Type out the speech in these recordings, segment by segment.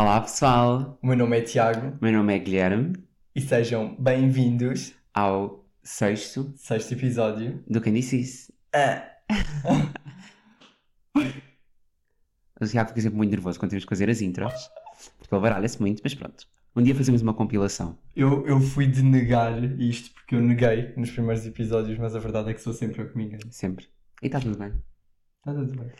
Olá pessoal, O meu nome é Tiago meu nome é Guilherme, e sejam bem-vindos ao sexto ao sexto episódio. do Quem Disse Isso. Ah, O Tiago fica sempre muito nervoso quando temos que fazer as intros, porque ele baralha-se muito, mas pronto. Um dia fazemos uma compilação. eu, eu fui de negar isto porque eu neguei nos primeiros episódios, mas a verdade é que sou sempre eu que me engano. Sempre. E está tudo bem. Está tudo bem.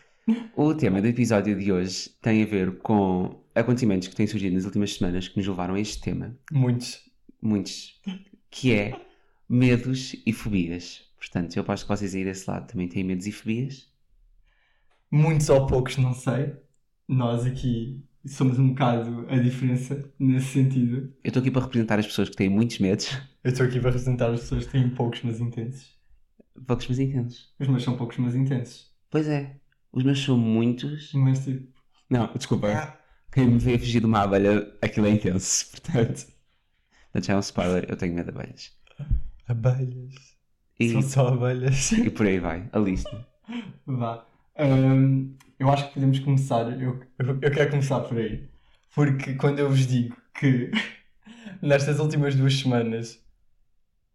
O tema do episódio de hoje tem a ver com acontecimentos que têm surgido nas últimas semanas que nos levaram a este tema, Muitos. muitos, que é medos e fobias. Portanto, eu aposto que vocês aí desse lado também têm medos e fobias. Muitos ou poucos, não sei. Nós aqui somos um bocado a diferença nesse sentido. Eu estou aqui para representar as pessoas que têm muitos medos, Eu estou aqui para representar as pessoas que têm poucos, mas intensos. poucos mas intensos. Os meus são poucos, mas intensos. Pois é, os meus são muitos. Mas tipo. Não, desculpa. Quem me veio fugir de uma abelha, aquilo é intenso, portanto. Portanto, já é um spoiler, eu tenho medo de abelhas. Abelhas. E, São só abelhas. e por aí vai, a lista. Vá. Hum, eu acho que podemos começar. Eu, eu, quero começar por aí. Porque quando eu vos digo que nestas últimas duas semanas,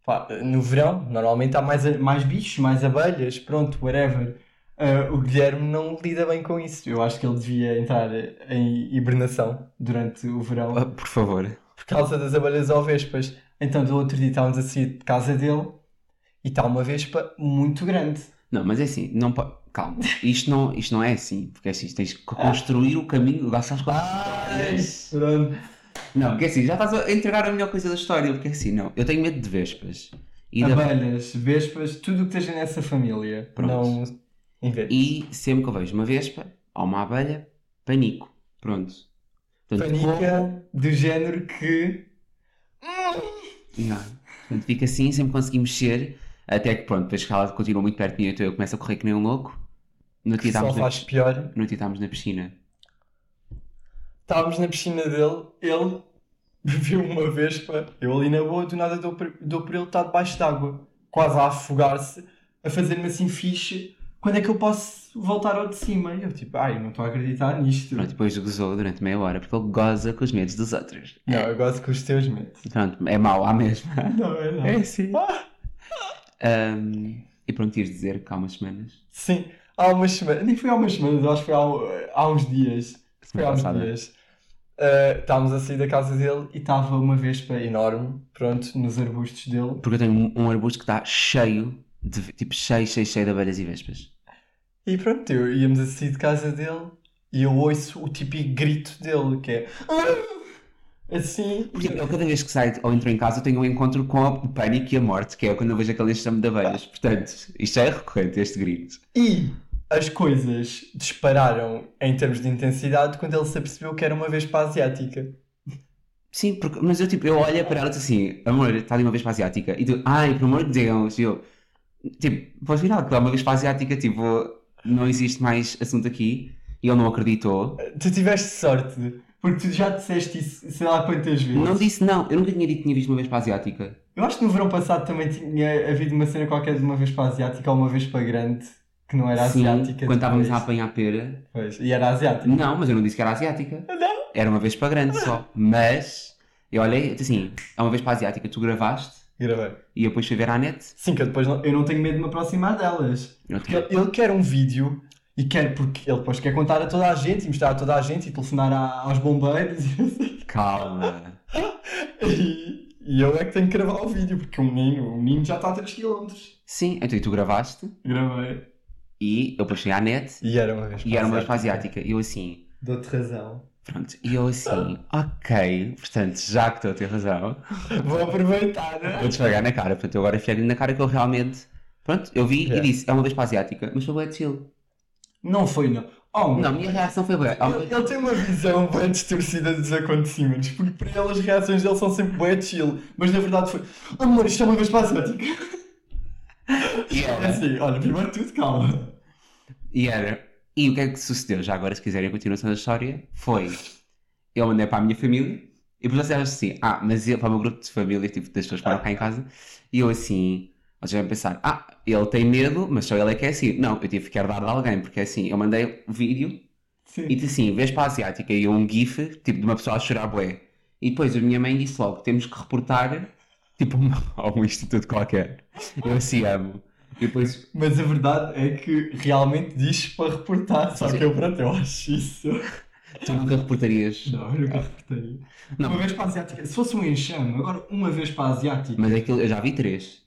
pá, no verão, normalmente há mais, mais bichos, mais abelhas, pronto, whatever. Ah, o Guilherme não lida bem com isso. Eu acho que ele devia entrar em hibernação durante o verão Ah, Por favor. por causa das abelhas ou vespas. Então, do outro dia estávamos a sair de casa dele e está uma vespa muito grande. Não, mas é assim, não Calma, isto não, isto não é assim, porque é assim, tens que construir o caminho, lá sabes. Pronto. Não, porque é assim, já estás a entregar a melhor coisa da história, porque é assim, não, eu tenho medo de vespas. E, da- Abelhas, vespas, tudo o que esteja nessa família. Pronto. Não. E sempre que eu vejo uma vespa ou uma abelha, panico. Pronto. Portanto, como- Panica do género que. Não. Portanto, fica assim, sempre consegui mexer, até que pronto, depois que ela continua muito perto de mim, então eu começo a correr que nem um louco. No dia só estávamos na, faz pior. no dia estávamos na piscina. Estávamos na piscina dele, ele viu uma vespa, eu ali na boa, do nada dou por, dou por ele estar debaixo d'água, quase a afogar-se, a fazer-me assim fixe. Quando é que eu posso voltar ao de cima? E eu tipo, ai, não estou a acreditar nisto. Pronto, depois gozou durante meia hora, porque ele goza com os medos dos outros. Não, eu gosto com os teus medos. Pronto, é mau à mesma. Não, é não. É sim. Ah, Ahm, e pronto, ias dizer que há umas semanas. sim, há umas semanas, nem foi há umas semanas, eu acho que foi há, há uns dias. Foi há uns dias. Uh, estávamos a sair da casa dele e estava uma vespa enorme, pronto, nos arbustos dele. Porque eu tenho um, um arbusto que está cheio, de, tipo cheio, cheio, cheio de abelhas e vespas. E pronto, eu, íamos a sair de casa dele e eu ouço o típico grito dele, que é "Ah!" assim. Porque eu cada vez que saio ou entro em casa eu tenho um encontro com o pânico e a morte, que é quando eu vejo aquele enxame de abelhas. Portanto, isto é recorrente, este grito. E as coisas dispararam em termos de intensidade quando ele se apercebeu que era uma vespa asiática. Sim, porque, mas eu tipo, eu olho para ela e assim, amor, está ali uma vespa asiática. E tu, ai, pelo amor de Deus, e eu, tipo, pois virar que é uma vespa asiática, tipo, não existe mais assunto aqui. E ele não acreditou. Tu tiveste sorte, porque tu já disseste isso sei lá quantas vezes. Não disse não, eu nunca tinha dito que tinha visto uma vespa asiática. Eu acho que no verão passado também tinha havido uma cena qualquer de uma vespa asiática ou uma vespa grande que não era Sim, asiática. quando estávamos a apanhar pera. Pois, e era asiática. Não, mas eu não disse que era asiática. Não. Era uma vespa grande só. Mas, eu olhei, assim, é uma vespa asiática, tu gravaste Gravei. e eu depois fui ver à net. Sim, que eu depois não, eu não tenho medo de me aproximar delas. Porque ele, ele quer um vídeo e quer porque ele depois quer contar a toda a gente e mostrar a toda a gente e telefonar a- aos bombeiros e assim. Calma. E, e eu é que tenho que gravar o vídeo porque o menino, o menino já está a 3km. Sim, então e tu gravaste Gravei. e eu fui à net E era uma vespa e era uma vespa asiática. E eu assim, Dou-te razão. Pronto. E eu assim, ok, portanto, já que estou a ter razão, Vou aproveitar. né? vou desfagar na cara. Portanto, eu agora enfiei-lhe na cara que eu realmente. Pronto, eu vi Yeah. e disse, é uma vespa asiática, mas foi bué de chill. Não foi, não. Oh, Não, a minha reação foi bué. Ele, ele tem uma visão bem distorcida dos acontecimentos, porque para ele as reações dele são sempre bem chill, mas na verdade foi amor, isto é uma vespa asiática. E É era. assim, olha, primeiro de tudo, calma. E era. E o que é que sucedeu? Já agora, se quiserem a continuação da história, foi. Eu mandei para a minha família e depois eles assim, ah, mas eu, para o meu grupo de família, tipo, das pessoas que moram cá em casa, e eu assim, Vocês devem pensar, ah, ele tem medo, mas só ele é que é assim. Não, eu tive que herdar de alguém, porque é assim, eu mandei o vídeo Sim. E disse assim, Vespa Asiática e um gif, tipo, de uma pessoa a chorar bué. E depois a minha mãe disse logo, temos que reportar, tipo, a um instituto qualquer. Eu assim amo. Depois, Mas a verdade é que realmente diz para reportar. Só Sim. que eu, pronto, eu acho isso. tu nunca reportarias... Não, eu nunca reportaria. Não. Uma vez para a asiática. Se fosse um enxame, agora uma vez para a asiática. Mas aquilo, eu já vi três.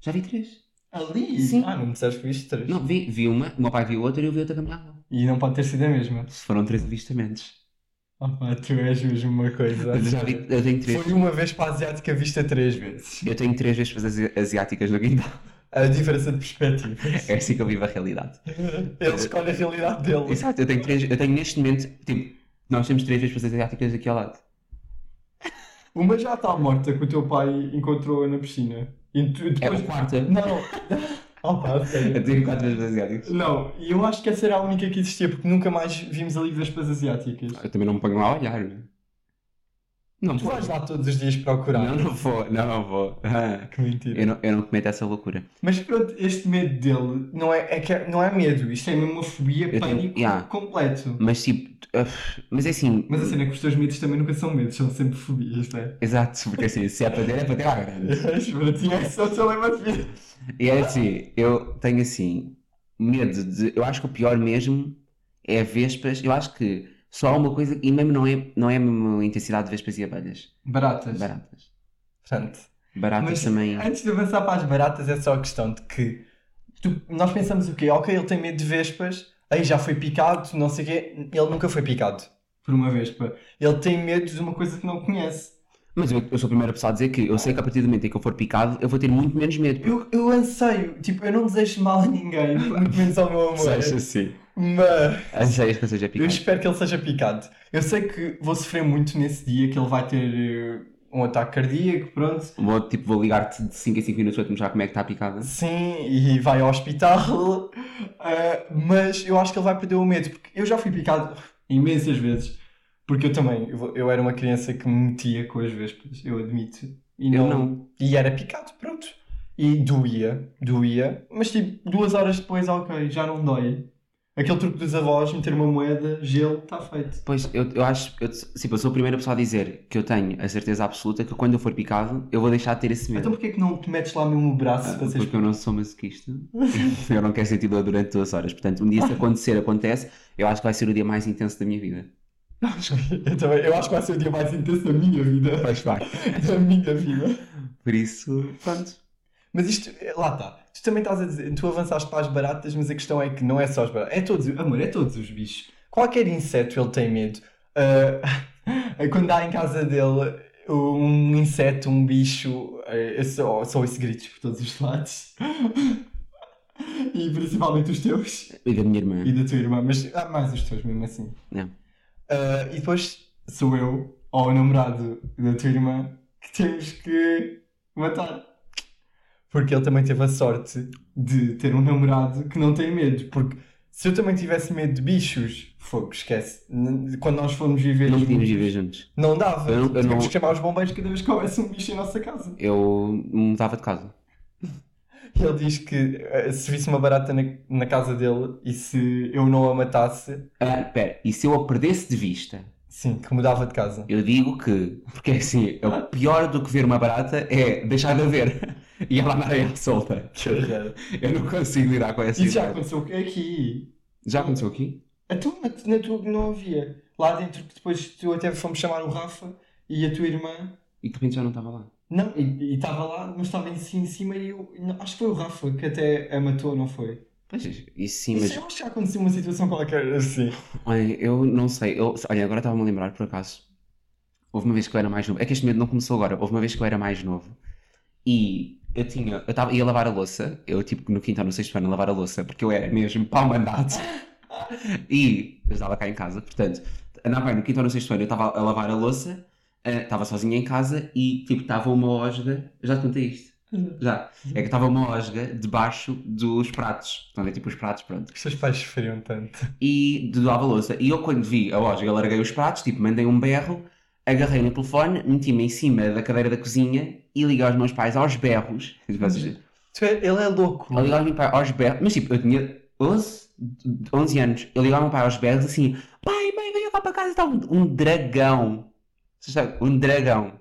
Já vi três. Ali? Sim. Ah, não me disseste que viste três. Não, vi, vi uma, o meu pai viu outra e eu vi outra caminhada. E não pode ter sido a mesma. Se foram três avistamentos. Ah pá, tu és mesmo uma coisa. Mas já vi, eu tenho três. Foi uma vez para a asiática vista três vezes. Eu tenho três vespas asi- asiáticas no quintal. A diferença de perspectiva. É assim que eu vivo a realidade. Ele escolhe a realidade dele. Exato, eu tenho três, eu tenho neste momento, tipo, nós temos três vespas asiáticas aqui ao lado. Uma já está morta que o teu pai encontrou na piscina. E tu, É depois... a quarta. Não. Oh pá, sério. Eu tenho quatro vespas asiáticas. Não, e eu acho que essa era a única que existia, porque nunca mais vimos ali vespas asiáticas. Eu também não me ponho lá a olhar. né? Não Tu vou. vais lá todos os dias procurar. Não, não vou, não, vou. Ah, Que mentira. Eu não, eu não cometo essa loucura. Mas pronto, este medo dele não é, é que é- não é medo, isto é mesmo uma fobia, Eu tenho- pânico yeah. completo. Mas tipo, uf, mas é assim. Mas a cena é que os teus medos também nunca são medos, são sempre fobias, não é? Exato, porque assim, se é para ter, é para ter à grande. Para ti é só de vida. E é assim, eu tenho assim, medo de. Eu acho que o pior mesmo é vespas. Eu acho que só há uma coisa, e mesmo não é, não é a intensidade de vespas e abelhas. Baratas. Baratas. Portanto, Baratas mas também. antes de avançar para as baratas, é só a questão de que tu- nós pensamos o quê? Ok, ele tem medo de vespas, aí já foi picado, não sei o quê. Ele nunca foi picado por uma vespa. Ele tem medo de uma coisa que não conhece. Mas eu, eu sou a primeira pessoa a dizer que eu sei que a partir do momento em que eu for picado, eu vou ter muito menos medo. Eu, eu anseio, tipo, eu não desejo mal a ninguém, muito menos ao meu amor. assim. Mas Anseias que eu seja eu picado. espero que ele seja picado. Eu sei que vou sofrer muito nesse dia, que ele vai ter eh, um ataque cardíaco, pronto. Vou, tipo, vou ligar-te de 5 em 5 minutos para te mostrar como é que está picada. Sim, e vai ao hospital. Ah, mas eu acho que ele vai perder o medo, porque eu já fui picado imensas vezes. Porque eu também, eu, eu era uma criança que me metia com as vespas, eu admito. E Eu não, não. E era picado, pronto. E doía, doía. Mas tipo, duas horas depois, ok, já não dói. Aquele truque dos avós, meter uma moeda, gelo, está feito. Pois, eu, eu acho, eu, tipo, eu sou a primeira pessoa a dizer que eu tenho a certeza absoluta que quando eu for picado, eu vou deixar de ter esse medo. Então porquê que não te metes lá mesmo o braço Ah, para porque eu não sou masoquista. eu não quero sentir dor durante duas horas. Portanto, um dia se acontecer, acontece. Eu acho que vai ser o dia mais intenso da minha vida. eu, também, eu acho que vai ser o dia mais intenso da minha vida. Pois vai. da minha vida. Por isso, pronto. Mas isto, lá está. Tu também estás a dizer, tu avançaste para as baratas, mas a questão é que não é só as baratas. É todos, amor, é todos os bichos. Qualquer inseto ele tem medo. Ah, quando há em casa dele um inseto, um bicho, eu só, só ouço gritos por todos os lados. e principalmente os teus E da minha irmã. e da tua irmã, mas há mais os teus mesmo assim. Não. Ah, e depois sou eu, ou o namorado da tua irmã, que temos que matar. Porque ele também teve a sorte de ter um namorado que não tem medo. Porque se eu também tivesse medo de bichos, fogo, esquece. Quando nós fomos viver Não juntos, podíamos viver juntos. não dava. Eu eu Tínhamos não- que chamar os bombeiros cada vez que houvesse um bicho em nossa casa. Eu mudava de casa. Ele diz que eh, se visse uma barata na, na casa dele e se eu não a matasse, Ah, pera, e se eu a perdesse de vista? sim, que mudava de casa. Eu digo que, porque é assim, é o pior do que ver uma barata é deixar de a ver e ela andar aí à solta. Eu não consigo lidar com essa Isso já ideia. aconteceu aqui. Já aconteceu aqui? A tua, na tua não havia. Lá dentro, que depois tu até fomos chamar o Rafa e a tua irmã. E de repente já não estava lá. Não, e estava lá, mas estava em cima, em cima e eu. não, acho que foi o Rafa que até a matou, não foi? Pois, isso sim, Isso mas eu acho que já aconteceu uma situação qualquer assim. olha, eu não sei. Eu, olha, agora estava-me a lembrar, por acaso. Houve uma vez que eu era mais novo. É que este medo não começou agora. Houve uma vez que eu era mais novo. E eu tinha. Eu estava ia lavar a louça. Eu, tipo, no quinto ou no sexto ano, a lavar a louça. Porque eu era mesmo pau mandado. E eu estava cá em casa. Portanto, andava no quinto ou no sexto ano, eu estava a lavar a louça. eh, Estava sozinha em casa e, tipo, estava uma osga. Já te contei isto. Já. É que estava uma osga debaixo dos pratos. Portanto, é tipo os pratos, pronto. Os teus pais sofriam tanto. E de lava louça. E eu, quando vi a osga, larguei os pratos, tipo, mandei um berro, agarrei no telefone, meti-me em cima da cadeira da cozinha e liguei aos meus pais aos berros. É- Ele é louco. Eu liguei aos meus pais aos berros. Mas, tipo, eu tinha 11, 11 anos. Eu ligava ao meu pai aos berros assim: pai, mãe, venha cá para casa, está um, um dragão. Um dragão.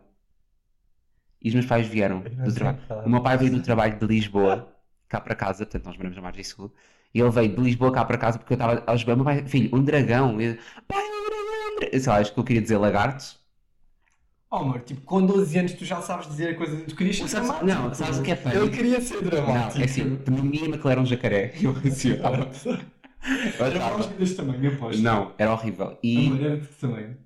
E os meus pais vieram do trabalho. O meu pai veio do trabalho de Lisboa cá para casa, portanto nós moramos na Margem Sul. E ele veio de Lisboa cá para casa porque eu estava aos berros. Meu pai, filho, um dragão. Eu, pai, um dragão, um dragão. Eu sei lá, acho que eu queria dizer lagarto. Oh, amor, tipo, com 12 anos tu já sabes dizer a coisa. Tu querias ser Sabes- dramático. não, sabes o que é funny? Ele queria ser Não, dramático. é assim, no mínimo aquele era um jacaré. Eu assim, eu estava. eu Era mais deste tamanho, aposto. Não, era horrível. E. Amor, era de que tamanho?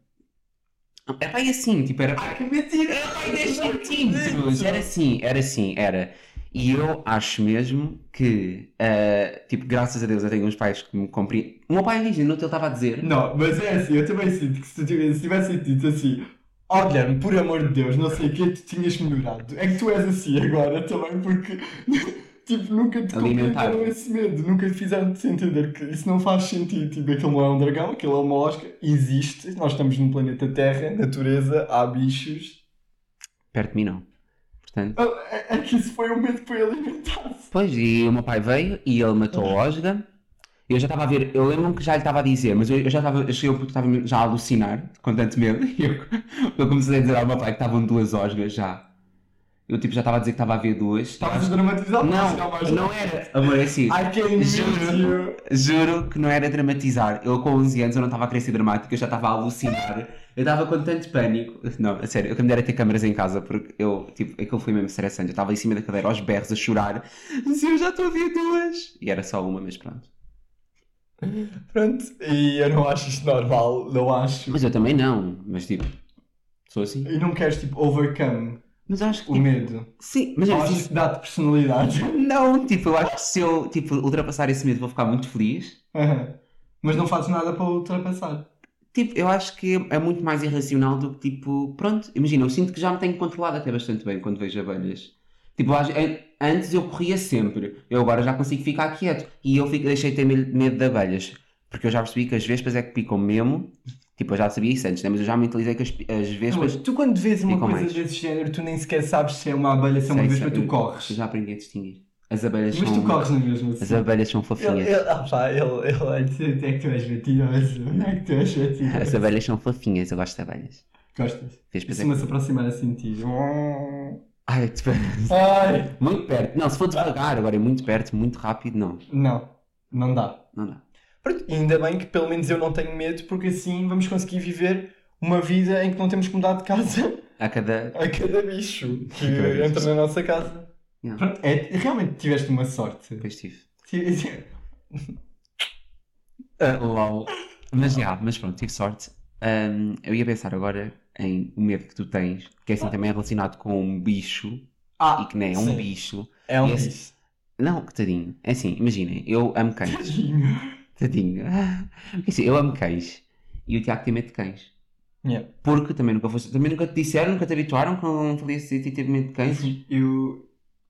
É pá, e assim, tipo, era. Ai, que mentira! Era pá, 10 centímetros. Era assim, era assim, era. E eu acho mesmo que, ah, tipo, graças a Deus eu tenho uns pais que me compreendem. O meu pai diz, no ele estava a dizer. Não, mas é assim, eu também sinto que se tivesse, se tivesse dito assim, ó Guilherme, por amor de Deus, não sei o que, tu tinhas melhorado. É que tu és assim agora também, porque tipo, nunca te Alimentar. compreenderam esse medo, nunca te fizeram-te entender que isso não faz sentido. Tipo, aquilo não é um dragão, aquilo é uma mosca, existe, nós estamos no planeta Terra, natureza, há bichos. Perto de mim, não. Portanto. É, é que isso foi um medo que foi alimentado. Pois, e o meu pai veio e ele matou a osga. Eu já estava a ver, eu lembro-me que já lhe estava a dizer, mas eu, eu já estava, ponto que estava já a alucinar com tanto medo. E eu, eu comecei a dizer ao meu pai que estavam duas osgas já. Eu tipo já estava a dizer que estava a ver duas. Estavas a dramatizar Não, não era. Amor, é assim. I can Juro. Juro que não era dramatizar. Eu com 11 anos eu não estava a querer ser dramático, eu já estava a alucinar. Eu estava com tanto pânico. Não, a sério, eu que me dera ter câmaras em casa porque eu, tipo, aquilo foi mesmo estressante. Eu estava em cima da cadeira aos berros a chorar. Mas eu já estou a ver duas. E era só uma, mas pronto. Pronto, e eu não acho isto normal, não acho. Mas eu também não. Mas tipo, sou assim. E não queres, tipo, overcome Mas acho que. o Tipo, medo. sim, mas achas assim, que dá-te personalidade. Não, tipo, eu acho que se eu tipo, ultrapassar esse medo vou ficar muito feliz. Mas não fazes nada para ultrapassar. Tipo, eu acho que é muito mais irracional do que tipo, pronto, imagina, eu sinto que já me tenho controlado até bastante bem quando vejo abelhas. Tipo, eu acho- an- antes eu corria sempre, eu agora já consigo ficar quieto e eu fico, deixei de ter me- medo de abelhas, porque eu já percebi que as vespas é que picam mesmo. Tipo, eu já sabia isso antes, né? mas eu já mentalizei que as, as vespas. Mas tu quando vês uma coisa mais. desse género, tu nem sequer sabes se é uma abelha, se é uma Sei, vespa, sei, tu eu- corres. Eu já aprendi a distinguir. As abelhas Mas são. tu corres na mesma As abelhas são Ele, fofinhas. ele, ah, pá, ele, ele até que tu és mentiroso. É que tu és mentiroso. As abelhas são fofinhas, eu gosto de abelhas. Gostas? Vespas é Isso me se aproximar assim de ti. Ai, Ai! muito perto. Não, se for devagar, agora é muito perto, muito rápido, não. Não, não dá. Não dá. Pronto, ainda bem que pelo menos eu não tenho medo, porque assim vamos conseguir viver uma vida em que não temos que mudar de casa A cada. a cada bicho que cada bicho. entra na nossa casa. Yeah. Pronto, é, realmente tiveste uma sorte. Depois tive. Tive- Ah, lol. Mas já, mas pronto, tive sorte. Ahm, eu ia pensar agora em o medo que tu tens, que é assim também é relacionado com um bicho, Ah, e que nem é um bicho. É um esse- bicho. Não, que tadinho. É assim, imaginem, eu amo cães. Tadinho. Tadinho. Porque assim, eu amo cães. E o Tiago tem medo de cães. Yeah. Porque também nunca foste, também nunca te disseram, nunca te habituaram que não felicidade e teve medo de cães. Eu,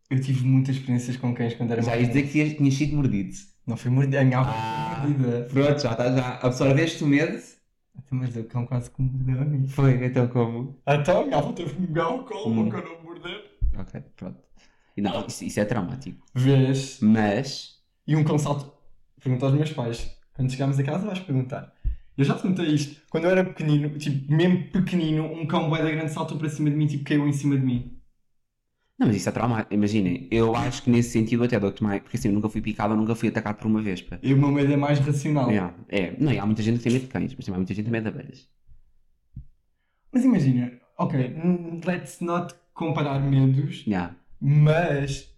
eu tive muitas experiências com cães quando era Já ias dizer que tinhas, sido mordido. Não fui mordida. A minha Ah. mordida. Pronto, já está, já. Absorveste o medo? Mas o cão quase que me mordeu a mim. Foi, então como? Então a avó teve que me pegar ao colo Hum. não me morder. Ok, pronto. E não, isso, isso é traumático. Vês? Mas. E um cão salto. Pergunta aos meus pais. Quando chegámos a casa vais perguntar. Eu já te perguntei isto. Quando eu era pequenino, tipo, mesmo pequenino, um cão bué da grande saltou para cima de mim, tipo, caiu em cima de mim. Não, mas isso é traumático. Imaginem, eu acho que nesse sentido até dou-te mais. Porque assim, eu nunca fui picado, eu nunca fui atacado por uma vespa. E o meu medo é mais racional. Yeah, é, não, e há muita gente que tem medo de cães, mas também há muita gente que tem medo de abelhas. Mas imagina, ok, let's not comparar medos, Yeah. mas.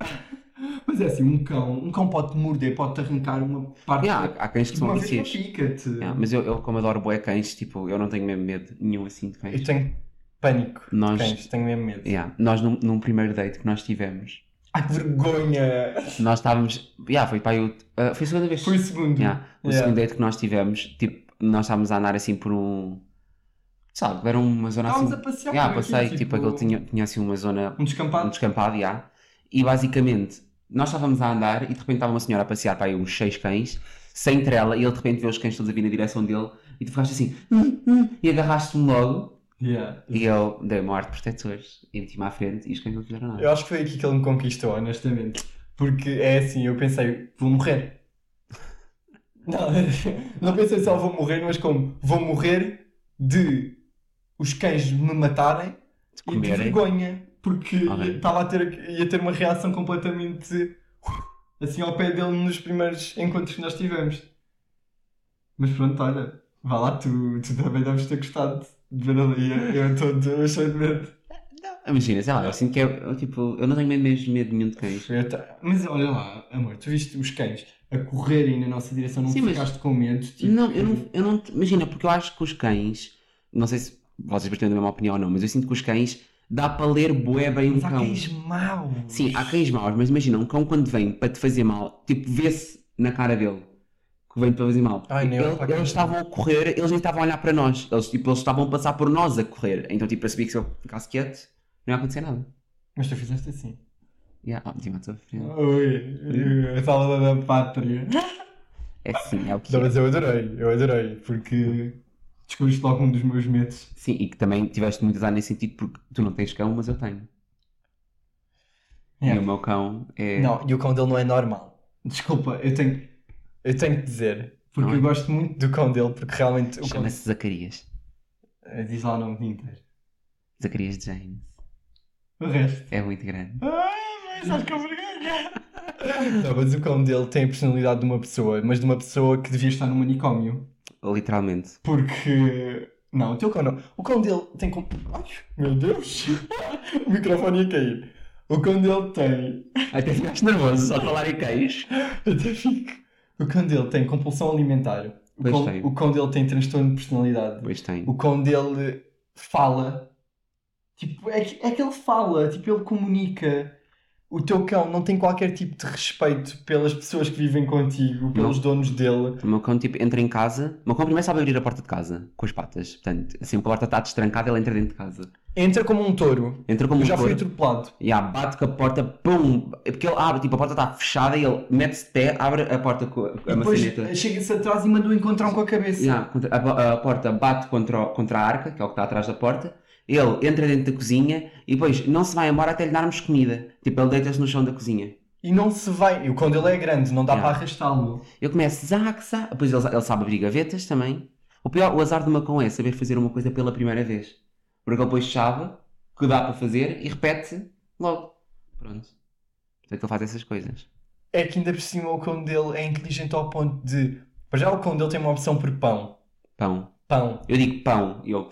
Mas é assim, um cão, um cão pode-te morder, pode-te arrancar uma parte. Yeah, há, há cães que são uma vez viciados. pica-te. Yeah, mas eu, eu, como adoro bué cães, tipo, eu não tenho mesmo medo nenhum assim de cães. Eu tenho pânico Nós- cães, tenho mesmo medo. Yeah, Nós, num, num primeiro date que nós tivemos, Ai que vergonha! nós estávamos. Yeah, foi para eu. ah, foi a segunda vez. Foi o segundo. Yeah, o Yeah. segundo date que nós tivemos, tipo, nós estávamos a andar assim por um. Sabe, era uma zona assim. Estávamos a passear Yeah, por aqui, passei, tipo, aquele tinha, tinha assim uma zona Um descampado. um descampado, já. E basicamente, nós estávamos a andar e de repente estava uma senhora a passear para aí uns seis cães, sem trela, e ele de repente vê os cães todos a vir na direção dele e tu ficaste assim, "Hum, hum", e agarraste-me logo. Yeah. E eu dei uma arte protetores e meti-me à frente e os cães não fizeram nada. Eu acho que foi aqui que ele me conquistou, honestamente. Porque é assim, eu pensei, vou morrer. Não, não pensei só vou morrer, mas como vou morrer de os cães me matarem De e de vergonha. Porque estava a ter, ia ter uma reação completamente assim ao pé dele nos primeiros encontros que nós tivemos. Mas pronto, olha, vá lá, tu, tu também deves ter gostado ali. Eu estou cheio de medo. Imagina, sei lá, eu sinto que é, tipo, eu não tenho mesmo medo nenhum de cães. Mas olha lá, amor, tu viste os cães a correrem na nossa direção, não Sim, mas- ficaste com medo? Tipo, Não, eu não, eu não, imagina, porque eu acho que os cães, não sei se vocês partilham da mesma opinião ou não, mas eu sinto que os cães dá para ler bué bem um Mas há cão. cães maus. Sim, há cães maus, mas imagina, um cão quando vem para te fazer mal, tipo, vê-se na cara dele que vem para fazer mal. Ai, nem Ele- olho para a cara eles estavam a correr, eles nem estavam a olhar para nós, eles, tipo, eles estavam a passar por nós a correr. Então, tipo, eu sabia que se eu ficasse quieto, não ia acontecer nada. Mas tu fizeste assim. Yeah, oh, tinha. Ui, a salva da pátria. É assim, é o que Não, é. mas eu adorei, eu adorei, porque descobriste logo um dos meus medos. Sim, e que também tiveste muito azar nesse sentido, porque tu não tens cão, mas eu tenho. E o meu cão é. Não, e o cão dele não é normal. Desculpa, eu tenho, eu tenho que dizer, porque Não é? eu gosto muito do cão dele, porque realmente o cão... Chama-se Zacarias. Eh, Diz lá o nome inteiro. Zacarias James. O resto. É muito grande. Ah, mas estás com vergonha. Não, mas o cão dele tem a personalidade de uma pessoa, mas de uma pessoa que devia estar no manicômio. Literalmente. Porque. Não, o teu cão não. O cão dele tem. Ai, meu Deus! o microfone ia cair. O cão dele tem. Até ficaste nervoso só falar em queijo. Até fico. O cão dele tem compulsão alimentar. O Pois cão, tem. o cão dele tem transtorno de personalidade. Pois tem. O cão dele fala. Tipo, é que, é que ele fala, tipo, ele comunica. O teu cão não tem qualquer tipo de respeito pelas pessoas que vivem contigo, pelos donos dele. O meu cão, tipo, entra em casa. O meu cão primeiro sabe abrir a porta de casa com as patas. Portanto, assim, a porta está destrancada, ele entra dentro de casa. Entra como um touro. Entra como Eu um já fui touro. atropelado. E ah, bate com a porta, pum! É porque ele abre, tipo, a porta está fechada e ele mete-se de pé, abre a porta com a, a E depois maçaneta. chega-se atrás e manda o encontrar com a cabeça. Yeah, contra- a, a porta bate contra, contra a arca, que é o que está atrás da porta. Ele entra dentro da cozinha e depois não se vai embora até lhe darmos comida. Tipo, ele deita-se no chão da cozinha. E não se vai. E o cão dele é grande, não dá Yeah. para arrastá-lo. Eu começo, zac, zac. Depois ele, ele sabe abrir gavetas também. O pior, o azar do cão é saber fazer uma coisa pela primeira vez. Porque ele depois sabe que dá para fazer e repete logo. Pronto. Portanto, ele faz essas coisas. É que ainda por cima o cão dele é inteligente ao ponto de. Para já o cão dele tem uma opção por pão. Pão. Pão. Eu digo pão e ele.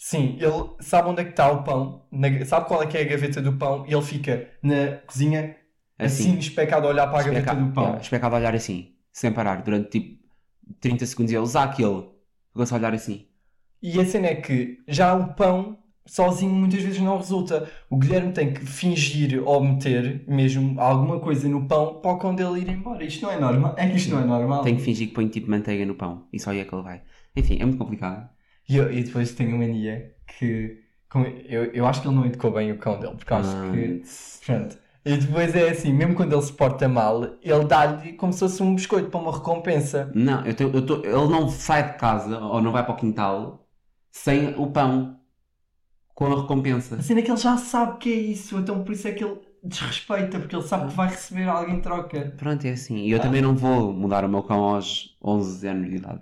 Sim, ele sabe onde é que está o pão, na- sabe qual é que é a gaveta do pão e ele fica na cozinha assim, Assim. especado a olhar para a gaveta Especa- do pão. yeah, especado a olhar assim, sem parar, durante tipo 30 segundos. E ele, zac, ele. Ficou-se a olhar assim. E a cena é que já o pão sozinho muitas vezes não resulta. O Guilherme tem que fingir ou meter mesmo alguma coisa no pão para o cão dele ir embora. Isto não é normal. É que isto não é normal. Tem que fingir que põe tipo manteiga no pão. E só aí é que ele vai. Enfim, é muito complicado. E, eu- e depois tenho uma mania que com- eu, eu acho que ele não educou bem o cão dele, porque acho Ah, que. Pronto. E depois é assim, mesmo quando ele se porta mal, ele dá-lhe como se fosse um biscoito para uma recompensa. Não, eu tenho- eu tô- ele não sai de casa ou não vai para o quintal sem o pão com a recompensa. A cena é que ele já sabe que é isso, então por isso é que ele desrespeita, porque ele sabe que vai receber alguém em troca. Pronto, é assim. E eu também não vou mudar o meu cão aos 11 anos de idade.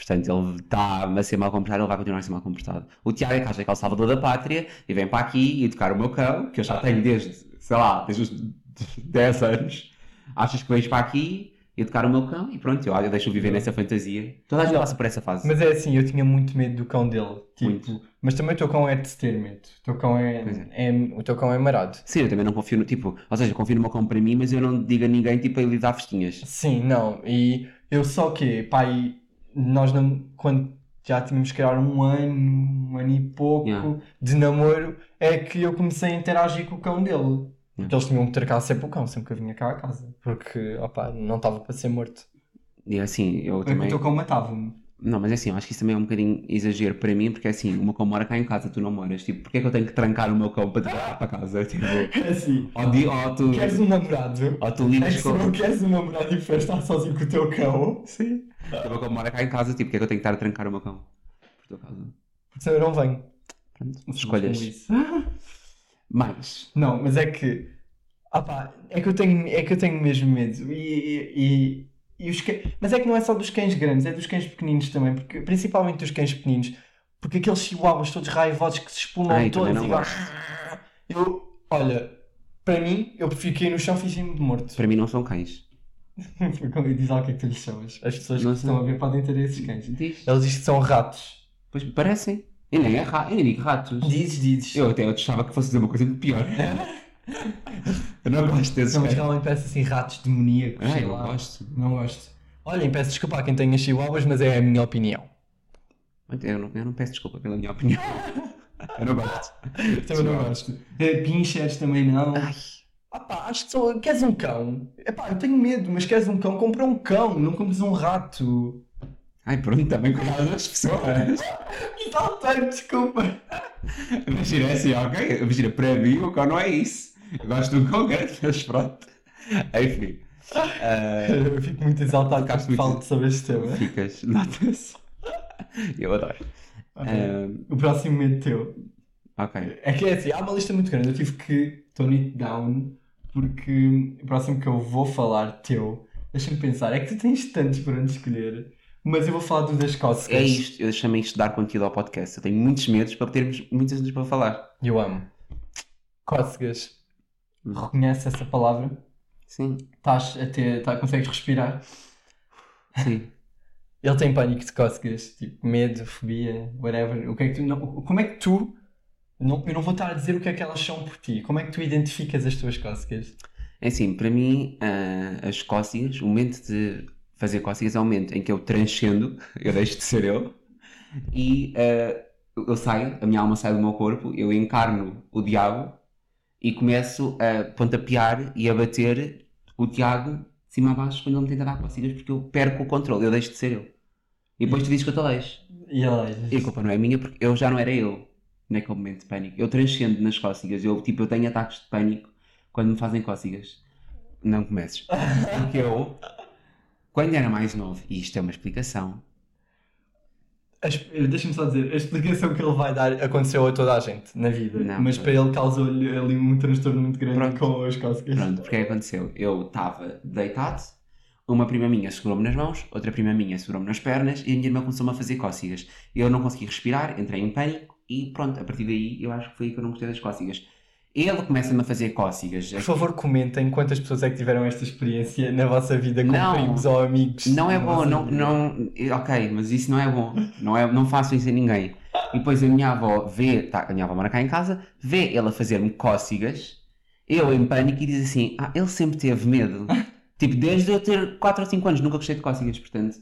Portanto, ele está a ser mal comportado, ele vai continuar a ser mal comportado. O Tiago é que acha que é o salvador da pátria e vem para aqui educar o meu cão, que eu já tenho desde, sei lá, desde os 10 anos. Achas que vens para aqui educar o meu cão e pronto, eu, eu deixo-o viver nessa fantasia. Toda a gente passa por essa fase. Mas é assim, eu tinha muito medo do cão dele. Tipo, Muito. mas também o teu cão é de ter medo. O teu cão é, é. é- o teu cão é marado. Sim, eu também não confio no tipo, ou seja, confio no meu cão para mim, mas eu não digo a ninguém tipo a lhe dar festinhas. Sim, não. E eu só que, pai, nós não, quando já tínhamos que um ano, um ano e pouco Yeah. de namoro, é que eu comecei a interagir com o cão dele. Yeah. Porque eles tinham que ter cá sempre o cão, sempre que eu vinha cá a casa. Porque, opá, não estava para ser morto. E assim, eu É também. o teu cão matava-me. Não, mas é assim, eu acho que isso também é um bocadinho exagero para mim, porque é assim, o meu cão mora cá em casa, tu não moras. Tipo, porque é que eu tenho que trancar o meu cão para te levar para casa? Tipo, É assim, ou, di- ou tu, queres um namorado? ou tu É se não queres um namorado e preferes estar sozinho com o teu cão, sim. O meu cão mora cá em casa, tipo, porque é que eu tenho que estar a trancar o meu cão? Por tua casa. Porque eu não venho. Pronto, escolhas. Mas, Não, mas é que. Ah pá, é que eu tenho, é que eu tenho mesmo medo. E, e, e os cães... Mas é que não é só dos cães grandes, é dos cães pequeninos também, porque, principalmente dos cães pequeninos, porque aqueles chihuahuas todos raivosos que se espumam Ai, todos também e não vão- Eu, olha, para mim, eu prefiro cair no chão fingindo de morto. Para mim não são cães. Diz lá o que é que tu lhes chamas. As pessoas Não que estão a ver podem ter esses cães. Diz. Eles dizem que são ratos. Pois parecem. Eu nem, é ra... eu nem digo ratos. Dizes, dizes. Eu até achava que fosse dizer uma coisa muito pior. eu não gosto desses Não, mas realmente parece assim ratos demoníacos. Eu lá. gosto. Não gosto. Olhem, peço desculpa a quem tenha chihuahuas, mas é a minha opinião. Eu não, eu não peço desculpa pela minha opinião. eu não gosto. Também não gosto. Eh, Pinchers também não. Ai. Ah pá, acho que só. Queres um cão? Epá, eu tenho medo, mas queres um cão? Compra um cão, não compres um rato. Ai, pronto, também cuidado das pessoas. E tanto, desculpa. Imagina é assim, ok? Imagina, para mim o cão não é isso. Gosto cão grande, mas pronto. Enfim. ah, Eu fico muito exaltado quando muito- falo sobre este tema. ficas, nota-se. Eu adoro. Ah, O próximo medo teu. ok. É que é assim, há uma lista muito grande. Eu tive que tone it down porque o próximo que eu vou falar teu, deixa-me pensar, é que tu tens tantos para onde escolher, mas eu vou falar do das cócegas. É isto, eu chamei isto de dar conteúdo ao podcast. Eu tenho muitos medos para termos muitas coisas para falar. Eu amo. Cócegas. Hum. Reconhece essa palavra? Sim, Estás a ter, tá, consegues respirar? sim. Ele tem pânico de cócegas, tipo medo, fobia, whatever. O que é que tu, não, como é que tu, não, eu não vou estar a dizer o que é que elas são por ti, como é que tu identificas as tuas cócegas? É assim, para mim, ah, as cócegas, o momento de fazer cócegas é o momento em que eu transcendo, eu deixo de ser eu, e ah, eu saio, a minha alma sai do meu corpo, eu encarno o diabo e começo a pontapear e a bater o Tiago de cima a baixo quando ele me tenta dar cócegas porque eu perco o controle, eu deixo de ser eu. E depois tu dizes que eu te deixo. E? E a culpa não é minha porque eu já não era eu naquele momento de pânico. Eu transcendo nas cócegas. Eu, tipo, eu tenho ataques de pânico quando me fazem cócegas. Não comeces. Porque eu, quando era mais novo, e isto é uma explicação, Deixa-me só dizer, a explicação que ele vai dar aconteceu a toda a gente na vida, Não, mas para ele causou-lhe ali um transtorno muito grande Pronto. com as cócegas. pronto, porque é aconteceu? Eu estava deitado, uma prima minha segurou-me nas mãos, outra prima minha segurou-me nas pernas e a minha irmã começou-me a fazer cócegas. Eu não consegui respirar, entrei em pânico e pronto, a partir daí eu acho que foi aí que eu não gostei das cócegas. Ele começa-me a fazer cócegas. Por favor, comentem quantas pessoas é que tiveram esta experiência na vossa vida com Não. primos ou amigos. Não é bom, não, vida. não, ok, mas isso não é bom. Não, é, não faço isso a ninguém. E depois a minha avó vê, tá, a minha avó mora cá em casa, vê ele a fazer-me cócegas, eu em pânico e diz assim: Ah, ele sempre teve medo. tipo, desde eu ter 4 ou 5 anos, nunca gostei de cócegas, portanto.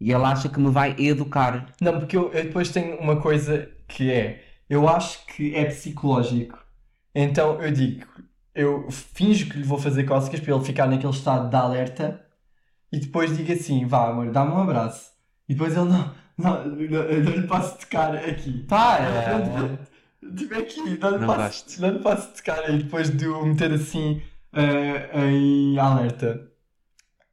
E ele acha que me vai educar. Não, porque eu, eu depois tenho uma coisa que é, eu acho que é psicológico. Então eu digo, eu finjo que lhe vou fazer cócegas para ele ficar naquele estado de alerta e depois digo assim, vá amor, dá-me um abraço. E depois ele não, não, não, eu não lhe posso tocar aqui. Para! Tipo aqui, não lhe posso, não lhe posso tocar aí depois de o meter assim eh, em alerta.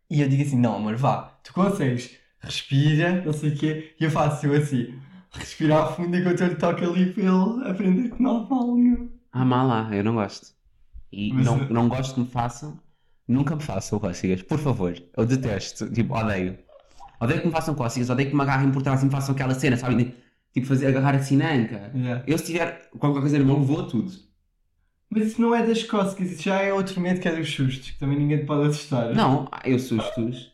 E eu digo assim, não amor, vá, tu consegues, respira, não sei o quê, e eu faço assim, respirar fundo enquanto eu lhe toco ali para ele aprender que não há mal nenhum. Ah, má lá, eu não gosto. E Mas, não, não gosto que me façam, nunca me façam cócegas, por favor. Eu detesto, tipo, odeio. Odeio que me façam cócegas, odeio que me agarrem por trás e me façam aquela cena, sabe? Tipo, fazer agarrar assim na anca. Yeah. Eu se tiver qualquer coisa na mão, vou tudo. Mas isso não é das cócegas, isso já é outro medo que é dos sustos, que também ninguém te pode assustar. Não, eu sustos.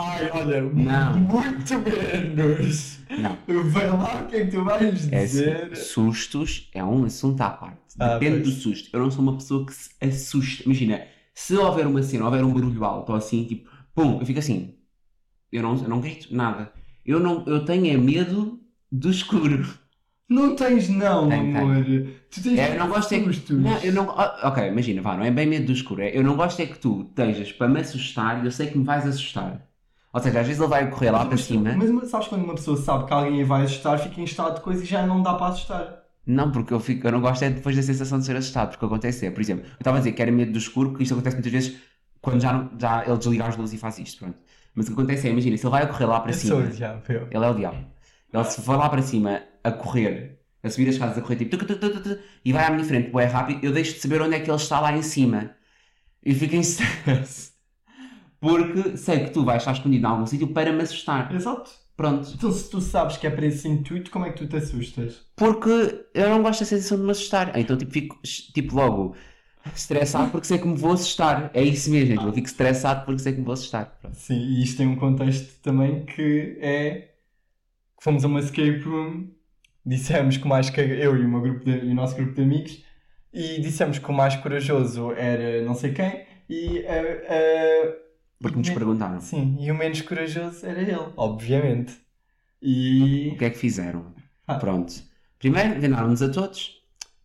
Ai, olha, Não. muito menos. Não. Vem lá o que é que tu vais É dizer. assim, sustos é um assunto à parte. Ah, Depende pois. do susto. Eu não sou uma pessoa que se assusta. Imagina, se houver uma cena, houver um barulho alto ou assim, tipo, pum, eu fico assim. Eu não, eu não grito nada. Eu, não, eu tenho é medo do escuro. Não tens não, Tenho, amor. Tu tens É, eu não gosto é que. Não, eu não, ah, ok, imagina, vá, não é bem medo do escuro. É, eu não gosto é que tu estejas para me assustar e eu sei que me vais assustar. Ou seja, às vezes ele vai correr lá para Mas- cima. Mas, mas sabes quando uma pessoa sabe que alguém vai assustar, fica em estado de coisa e já não dá para assustar. Não, porque eu, fico, eu não gosto é depois da sensação de ser assustado, porque acontece é, por exemplo, eu estava a dizer que era medo do escuro, porque isto acontece muitas vezes quando já, não- já ele desliga as luzes e faz isto, pronto. Mas o que acontece é, imagina, se ele vai a correr lá para eu cima, sou o diabo, eu. ele é o diabo. Ele se for lá para cima a correr, a subir as escadas a correr tipo tuc, tuc, tuc, e vai à minha frente, é rápido, eu deixo de saber onde é que ele está lá em cima. E fico em stress. Porque sei que tu vais estar escondido em algum sítio para me assustar. Exato. Pronto. Então se tu sabes que é para esse intuito, como é que tu te assustas? Porque eu não gosto da sensação de me assustar. Então, tipo, fico tipo, logo estressado porque sei que me vou assustar. É isso mesmo. Tipo, eu fico estressado porque sei que me vou assustar. Pronto. Sim, e isto tem um contexto também que é que fomos a uma escape room, dissemos que o mais que eu e o, meu grupo de- e o nosso grupo de amigos, e dissemos que o mais corajoso era não sei quem, e eh, eh, Porque nos perguntaram. Sim, e o menos corajoso era ele, obviamente. E O que é que fizeram? Ah. Pronto. Primeiro, vendaram-nos a todos.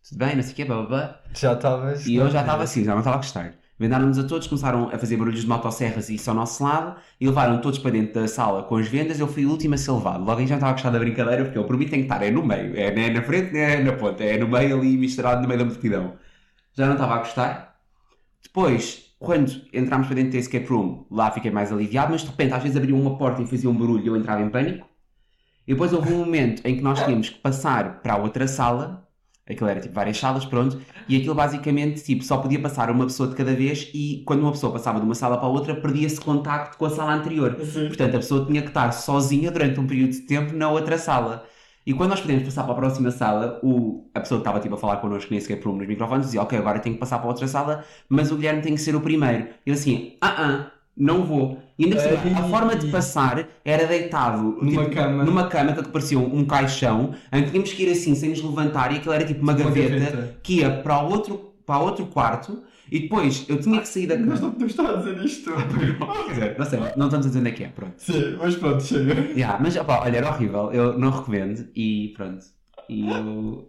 Tudo bem, não sei o quê, blá blá blá. já estavas. E eu já estava assim, já não estava a gostar. Vendaram-nos a todos, começaram a fazer barulhos de motosserras e isso ao nosso lado e levaram todos para dentro da sala com as vendas. Eu fui o último a ser levado. Logo aí já estava a gostar da brincadeira porque eu, por mim, que estar é no meio. É nem na frente, nem é na ponta. É no meio ali, misturado no meio da multidão. Já não estava a gostar. Depois, quando entramos para dentro da escape room, lá fiquei mais aliviado, mas de repente às vezes abriam uma porta e fazia um barulho e eu entrava em pânico. E depois houve um momento em que nós tínhamos que passar para a outra sala, aquilo era tipo várias salas, pronto, e aquilo basicamente tipo, só podia passar uma pessoa de cada vez e quando uma pessoa passava de uma sala para a outra perdia-se contacto com a sala anterior. Sim. Portanto, a pessoa tinha que estar sozinha durante um período de tempo na outra sala. E quando nós podemos passar para a próxima sala, o, a pessoa que estava tipo, a falar connosco nesse escape room nos microfones dizia: Ok, agora tenho que passar para outra sala, mas o Guilherme tem que ser o primeiro. E eu assim: Ah, ah, não vou. E ainda por cima, a forma de passar era deitado Numa tipo, cama. numa cama que parecia um, um caixão, em que tínhamos que ir assim sem nos levantar, e aquilo era tipo uma, Uma gaveta, gaveta. que ia para outro, para outro quarto, e depois eu tinha que sair da Mas cama. não podemos estar a dizer isto. Não sei, não estamos a dizer onde é que é, pronto. Sim, mas pronto, chega. Yeah, mas opá, olha, era horrível, eu não recomendo e pronto. E eu...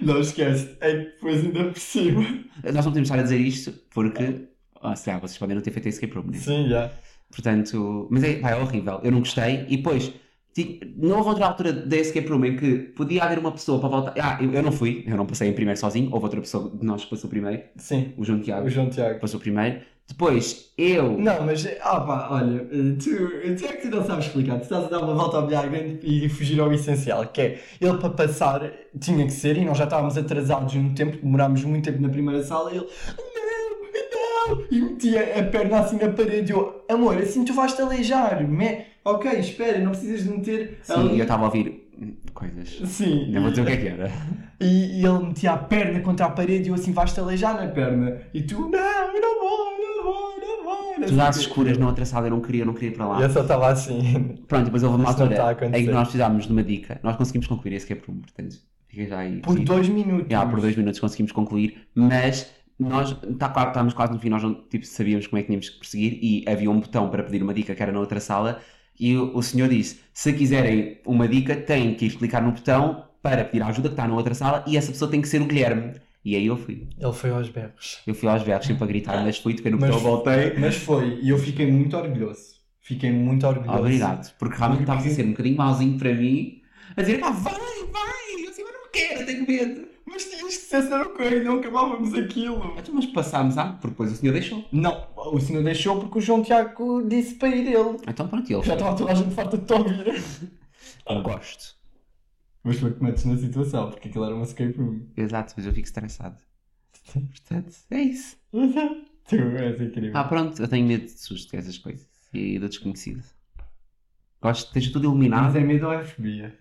Não esquece, é que depois ainda por cima. Nós não podemos estar a dizer isto porque, ah, sei lá, vocês podem não ter feito escape room, né? Sim, já. Portanto, mas é, pá, é horrível, eu não gostei. E depois, não houve outra altura da escape room em que podia haver uma pessoa para voltar. Ah, eu, eu não fui, eu não passei em primeiro sozinho, houve outra pessoa de nós que passou primeiro, Sim, o João Tiago o João Tiago. passou primeiro. Depois, eu. Não, mas, ah pá, olha, eh, tu, tu é que tu não sabes explicar, tu estás a dar uma volta ao bilhar grande e fugir ao essencial, que é, ele para passar tinha que ser, e nós já estávamos atrasados no tempo, demorámos muito tempo na primeira sala, e ele, não, não, e metia a perna assim na parede, eu, amor, assim tu vais-te aleijar, me... ok, espera, não precisas de meter Sim, ali- eu estava a ouvir coisas. Sim, Não vou dizer o que é que era. e, e ele metia a perna contra a parede e eu assim, vais-te aleijar na perna, e tu, não, eu não vou, não vou, não vou, não Tudo às quê. escuras na outra sala, eu não queria, eu não queria ir para lá. E eu só estava assim. Pronto, depois houve uma altura a em que nós precisámos de uma dica. Nós conseguimos concluir esse escape room, portanto, fica já aí. Por Sim. dois minutos. Já, por dois minutos conseguimos concluir, mas nós tá, claro, estávamos quase no fim, nós não tipo, sabíamos como é que tínhamos que perseguir e havia um botão para pedir uma dica que era na outra sala e o, senhor disse, se quiserem uma dica têm que ir clicar no botão para pedir ajuda que está na outra sala e essa pessoa tem que ser o Guilherme. E aí eu fui. Ele foi aos berros. Eu fui aos berros sempre a gritar, mas fui, toquei no botão, voltei. Mas foi, e eu fiquei muito orgulhoso. Fiquei muito orgulhoso. Obrigado, porque realmente estavas a ser um bocadinho mauzinho para mim, a dizer, pá, vai, vai, eu assim, mas não quero, eu tenho medo. Mas tinhas que sério com ele, não acabávamos aquilo. Então, mas passámos, ah, porque depois o senhor deixou. Não, o senhor deixou porque o João Tiago disse para ir ele. Então pronto, ele Já estava toda a gente farta de te ouvir. Eu gosto. Mas foi que metes na situação, porque aquilo era uma escape room. Exato, mas eu fico estressado. Portanto, é isso. tu és incrível. Ah, pronto, eu tenho medo de susto, essas coisas. E do desconhecido. Gosto de esteja tudo iluminado. Mas é medo ou é fobia?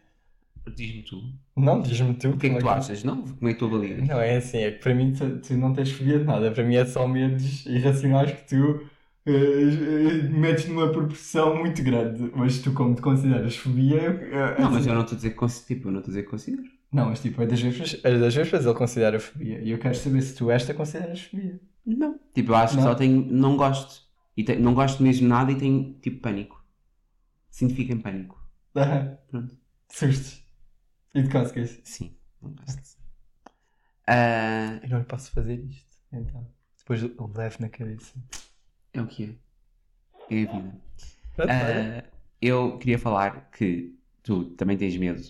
Diz-me tu. Não, diz-me tu. O que é que tu achas? Não? Como é que tu avalias? Não, é assim, é que para mim tu, tu não tens fobia de nada, para mim é só medos irracionais que tu eh, metes numa proporção muito grande, mas tu como te consideras fobia... eh, Não, assim- mas eu não estou a dizer que considero. Tipo, eu não estou a dizer que considero. Não, mas tipo, é das vezes, é das vezes ele considera fobia, e eu quero saber se tu esta consideras fobia. Não. Tipo, eu acho que Não? só tenho. Não gosto. E te- não gosto mesmo de nada e tenho tipo pânico. Sinto que fico em pânico. Ah, Pronto. Sustos. E de cócegas. Sim, não gosto. Ah, Eu não lhe posso fazer isto, então. Depois eu levo na cabeça. é o que é. É a vida. Pronto, olha. Ah, eu queria falar que tu também tens medo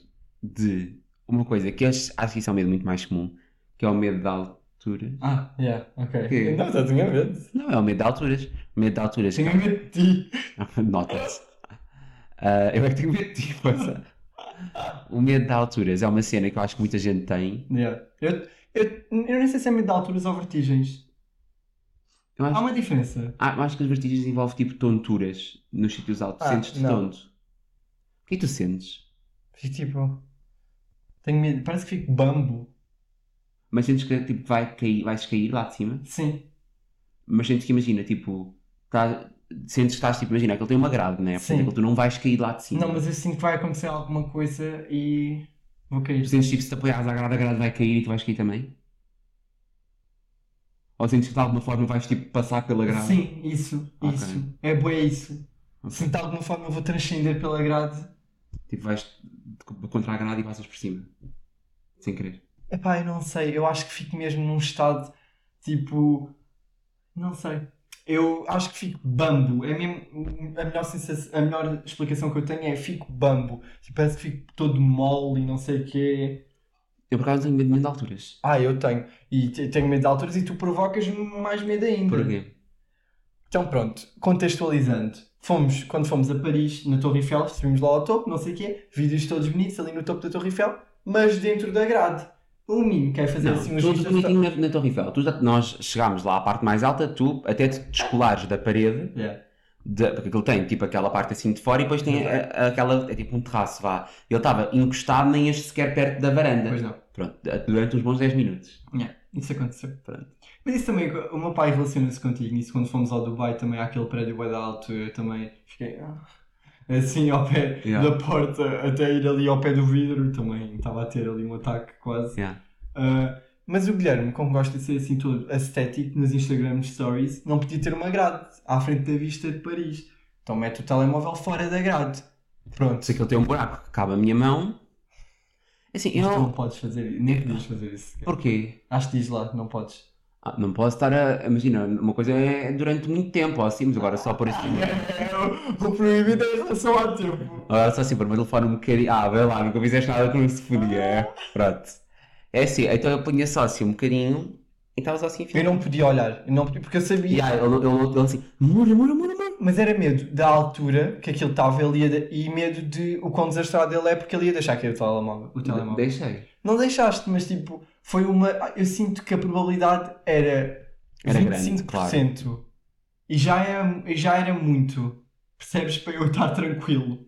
de uma coisa que eu acho acho que isso é um medo muito mais comum, que é o medo da altura. Ah, yeah, ok. Que- Não, já tinha medo. Não, é o medo de alturas. O medo de alturas. Tenho medo de ti. Nota-se. Ah, eu é que tenho medo de ti, poça. O medo de alturas é uma cena que eu acho que muita gente tem. Yeah. Eu, eu, eu nem sei se é medo de alturas ou vertigens. Eu Há acho, uma diferença. ah, eu acho que as vertigens envolvem tipo tonturas nos sítios altos. Ah, Sentes-te não. tonto. O que é que tu sentes? Fico tipo. Tenho medo. Parece que fico bambo. Mas sentes que tipo, vai cair, vais cair lá de cima? Sim. Mas sentes que imagina, tipo, tá- sentes que estás tipo, imagina, aquele tem uma grade, né? Portanto, aquele tu não vais cair lá de cima. Não, mas eu sinto que vai acontecer alguma coisa e. Vou cair. Sentes tipo, se te apoiares à grade, a grade vai cair e tu vais cair também? Ou sentes que de alguma forma vais tipo passar pela grade? Sim, isso. Ok. Isso. É bué isso. Ok. Sinto de alguma forma eu vou transcender pela grade. Tipo, vais contra a grade e passas por cima. Sem querer. Epá, eu não sei. Eu acho que fico mesmo num estado tipo. Não sei. Eu acho que fico bambo. É mesmo. A melhor, sensação, a melhor explicação que eu tenho é fico bambo. Tipo, parece que fico todo mole e não sei o quê. Eu por acaso tenho medo de alturas. Ah, eu tenho. E te- tenho medo de alturas e tu provocas mais medo ainda. Porquê? Então pronto, contextualizando. Fomos, quando fomos a Paris, na Torre Eiffel, subimos lá ao topo, não sei o quê, vídeos todos bonitos ali no topo da Torre Eiffel, mas dentro da grade. O menino quer fazer Não, assim uns tudo bonitinho na, na Torre Eiffel. Tu já- nós chegámos lá à parte mais alta, tu até te descolares da parede, Yeah. da- porque aquilo tem tipo aquela parte assim de fora e depois tem a- a- aquela, é tipo um terraço, vá. Ele estava encostado nem este sequer perto da varanda. Pois não. Pronto, durante uns bons 10 minutos. Yeah, isso aconteceu. Pronto. Mas isso também, o meu pai relaciona-se contigo, nisso quando fomos ao Dubai também, àquele prédio bem alto, eu também fiquei ah, assim ao pé Yeah. da porta, até ir ali ao pé do vidro, também estava a ter ali um ataque quase. Yeah. Uh, mas o Guilherme, como gosta de ser assim todo estético nos Instagram Stories, não podia ter uma grade à frente da vista de Paris. Então mete o telemóvel fora da grade. Pronto. Se aquilo tem um buraco que cabe a minha mão. Assim, Mas tu não eu. podes fazer isso. Nem podias fazer isso. Porquê? Acho que diz lá, não podes. Ah, não posso estar a. Imagina, uma coisa é durante muito tempo, ou assim, mas agora só por assim. o proibido é em relação ao tempo. Agora só assim, por meu telefone um bocadinho. Ah, vê lá, nunca fizeste nada que não se podia. É, pronto. É assim, então eu punha só assim um bocadinho e estava só assim a Eu não podia olhar, eu não podia, porque eu sabia. E aí, ele, ele, ele assim, mura, mura, mura, mura. Mas era medo da altura que aquilo estava ele ia de- e medo de o quão desastrado ele é porque ele ia deixar cair o telemóvel. O telemóvel. Deixei. Não deixaste, mas tipo, foi uma. Eu sinto que a probabilidade era, Era 25%. grande, E já, é, e já era muito. Percebes? Para eu estar tranquilo.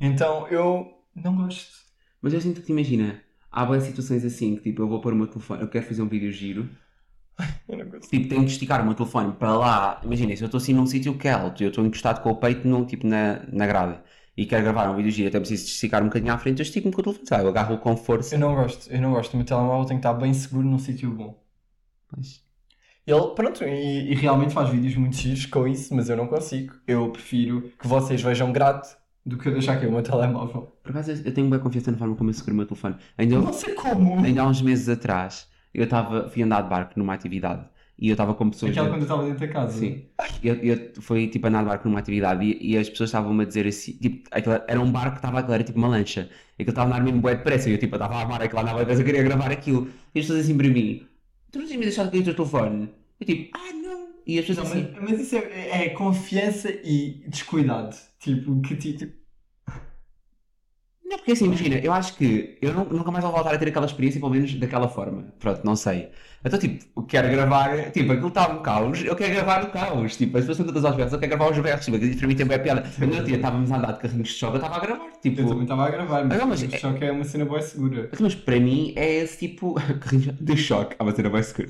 Então eu não gosto. Mas eu sinto que, imagina, há boas situações assim que tipo, eu vou pôr o meu telefone, eu quero fazer um vídeo giro, Eu não gosto. tipo, tenho que esticar o meu telefone para lá. Imagina, se eu estou assim num sítio que é alto, eu estou encostado com o peito no, tipo, na, na grade e quero gravar um vídeo giro, até preciso esticar um bocadinho à frente, eu estico-me com o telefone, sabe? Eu agarro com força. Eu não gosto. Eu não gosto. O meu telemóvel tem que estar bem seguro num sítio bom. Pois. Ele, pronto, e, e realmente faz vídeos muito giros com isso, mas eu não consigo. Eu prefiro que vocês vejam grato do que eu deixar aqui o meu telemóvel. Por acaso eu tenho boa confiança na forma como eu seguro o meu telefone. Ainda, Não sei como. ainda há uns meses atrás, eu estava, fui andar de barco numa atividade e eu estava com pessoas. Aquela quando eu estava dentro da casa. Sim. Eu, eu fui tipo andar de barco numa atividade e, e as pessoas estavam-me a dizer assim, tipo, aquilo era um barco que estava aquilo era tipo uma lancha. E aquilo estava a andar mesmo bué depressa. E eu tipo, estava a amar aquilo, andava depressa, queria gravar aquilo. E as pessoas assim para mim, tu não tinhas me deixado cair o teu telefone? Eu tipo, ah não. E as Não, pessoas mas, assim, mas isso é, é confiança e descuidado. Tipo, que ti- tipo. Não, porque assim, imagina, eu acho que eu nu- nunca mais vou voltar a ter aquela experiência, pelo menos daquela forma. Pronto, não sei. Então, tipo, eu quero gravar, tipo, aquilo está um caos, eu quero gravar o caos. Tipo, as pessoas estão todas aos berros, eu quero gravar os berros. Tipo, aquilo para mim também é piada. Outro dia estávamos a andar de carrinhos de choque, eu estava a gravar. Tipo, Eu também estava a gravar, mas, Ah, não, mas é- só que é uma cena boa segura. Mas para mim é esse tipo. carrinhos de choque. Ah, mas era mais seguro.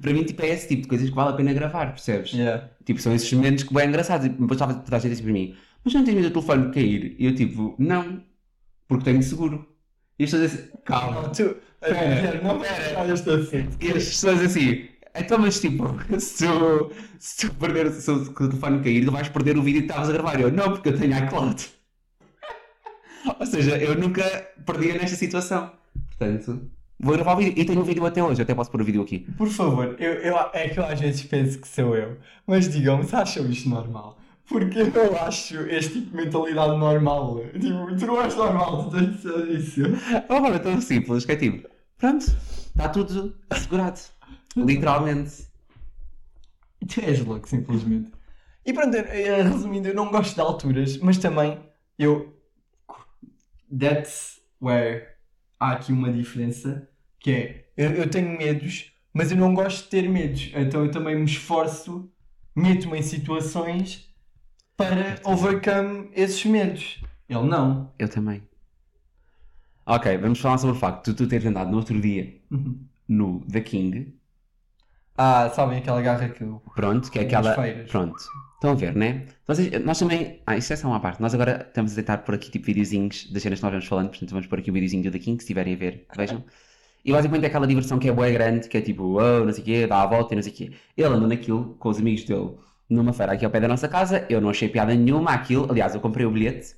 Para mim, tipo, é esse tipo de coisas que vale a pena gravar, percebes? Yeah. Tipo, são esses momentos que bem engraçados. E depois estava toda a gente assim para mim: Mas não tens medo do telefone cair? E eu, tipo, não, porque tenho seguro. E as pessoas assim: Calma. Não, tu. Pera, não pera. assunto. E as pessoas assim: Então, mas tipo, se tu, se tu perder se o, se o telefone cair, tu vais perder o vídeo que estavas a gravar. Eu, não, porque eu tenho iCloud. Ou seja, eu nunca perdia nesta situação. Portanto, vou gravar o vídeo. E tenho o vídeo até hoje, eu até posso pôr o vídeo aqui. Por favor, eu, eu, é que eu às vezes penso que sou eu. Mas digam-me se acham isto normal. Porque eu não acho este tipo de mentalidade normal. Tipo, tu não és normal, tu tens de ser isso. É uma forma tão simples que é tipo, pronto, está tudo assegurado. Literalmente. Tu és louco, simplesmente. E pronto, eh, resumindo, eu não gosto de alturas, mas também eu. That's where há aqui uma diferença, que é eu, eu tenho medos mas eu não gosto de ter medos. Então eu também me esforço, meto-me em situações para overcome esses medos. Ele não. Eu também. Ok, vamos falar sobre o facto de tu teres andado no outro dia no The King. Ah, sabem aquela garra que eu. Pronto, que é aquela. feiras. Pronto. Estão a ver, né? Vocês- nós também. Ah, isso é só uma parte. Nós agora estamos a deitar por aqui tipo videozinhos das cenas que nós vamos falando, portanto vamos pôr aqui o videozinho do The King, se estiverem a ver, vejam. E basicamente é aquela diversão que é boa grande, que é tipo, oh, não sei o quê, dá a volta e não sei o quê. Ele andou naquilo com os amigos dele numa feira aqui ao pé da nossa casa, eu não achei piada nenhuma aquilo. Aliás, eu comprei o bilhete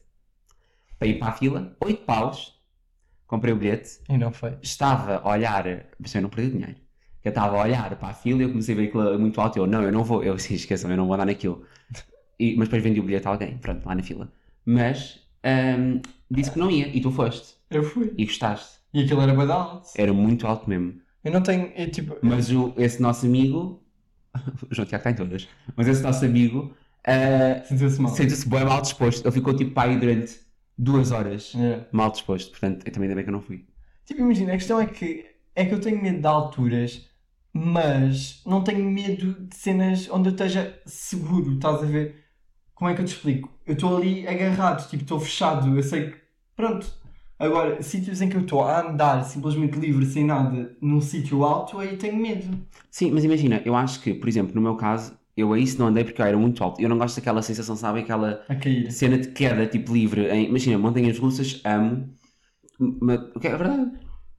para ir para a fila, 8 paus. Comprei o bilhete, E não foi. estava a olhar, mas eu não perdi dinheiro. Eu estava a olhar para a fila e eu comecei a ver aquilo muito alto. Eu, não, eu não vou. Eu, sim, esqueçam, eu não vou andar naquilo. E, mas depois vendi o bilhete a alguém, pronto, lá na fila. Mas ahm, disse que não ia e tu foste. Eu fui. E gostaste. E aquilo era badalto. Era muito alto mesmo. Eu não tenho. Eu, tipo. Mas o, esse nosso amigo. O João Tiago está em todas. Mas esse nosso amigo ah, Sentiu-se mal. sentiu-se bem mal disposto. Ele ficou tipo aí durante duas horas É. mal disposto. Portanto, eu também ainda bem que eu não fui. Tipo, imagina, a questão é que é que eu tenho medo de alturas, mas não tenho medo de cenas onde eu esteja seguro, estás a ver? Como é que eu te explico? Eu estou ali agarrado, tipo, estou fechado, eu sei que. Pronto. Agora, sítios em que eu estou a andar simplesmente livre, sem nada, num sítio alto, aí tenho medo. Sim, mas imagina, eu acho que, por exemplo, no meu caso, eu a isso não andei porque eu era muito alto. Eu não gosto daquela sensação, sabem? Aquela cena de queda, tipo livre. Em, imagina, montanhas russas, amo. O que é verdade?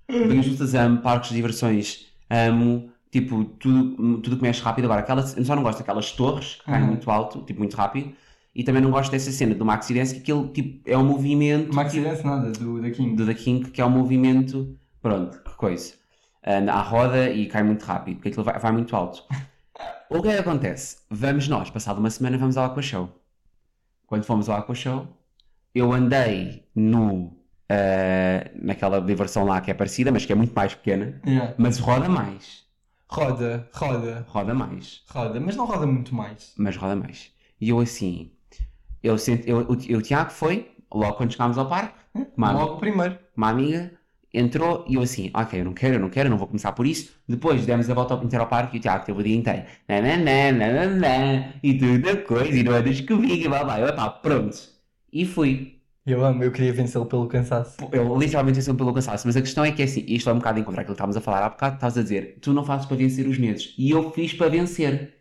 Montanhas russas, amo. Parques de diversões, amo. Tipo, tudo, tudo que mexe rápido. Agora, aquela, eu só não gosto daquelas torres que caem muito alto, tipo, muito rápido. E também não gosto dessa cena do Maxi Dance, que aquilo, tipo, é um movimento. Maxi tipo, Dance nada, do, da King. do The King, que é um movimento, pronto, que coisa, anda à roda e cai muito rápido, porque aquilo vai, vai muito alto. O que é que acontece? Vamos nós, passado uma semana, vamos ao Aqua Show. Quando fomos ao Aqua Show, eu andei no, ah, naquela diversão lá que é parecida, mas que é muito mais pequena, Yeah. mas roda mais, Roda, roda, roda mais, roda, mas não roda muito mais. mas roda mais. E eu assim, eu, senti, eu, o, o Tiago foi, logo quando chegámos ao parque, uma, Logo primeiro. uma amiga entrou e eu assim, ok, eu não quero, eu não quero, eu não vou começar por isso. Depois demos a volta ao inteiro ao parque e o Tiago teve o dia inteiro. Nananã, nananã, e tudo a coisa, e não andas comigo, e blá blá. Eu estava pronto. E fui. Eu amo, eu queria vencê-lo pelo cansaço. Eu literalmente venci pelo cansaço, mas a questão é que é assim, isto é um bocado em contra aquilo que estávamos a falar há bocado, estás a dizer, tu não fazes para vencer os medos. E eu fiz para vencer.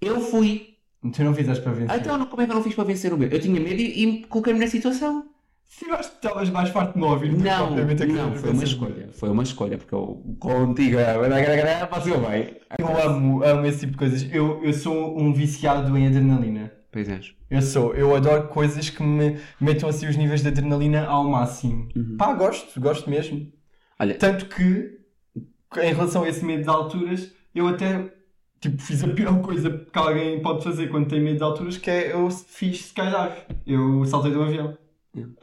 Eu fui. Tu não fizeste para vencer. Ah, Então, como é que eu não fiz para vencer o medo? Eu tinha medo e, e coloquei-me na situação. Se eu acho que estavas mais farto de me ouvir, Não, não, foi uma escolha. Foi uma escolha, porque eu contigo passou bem. Eu amo, amo esse tipo de coisas. Eu, eu sou um viciado em adrenalina. Pois é. Eu sou. Eu adoro coisas que me metam assim os níveis de adrenalina ao máximo. Uhum. Pá, gosto, gosto mesmo. Olha, Tanto que, em relação a esse medo de alturas, eu até tipo, fiz a pior coisa que alguém pode fazer quando tem medo de alturas, que é eu fiz skydive. Eu saltei do avião. Yeah.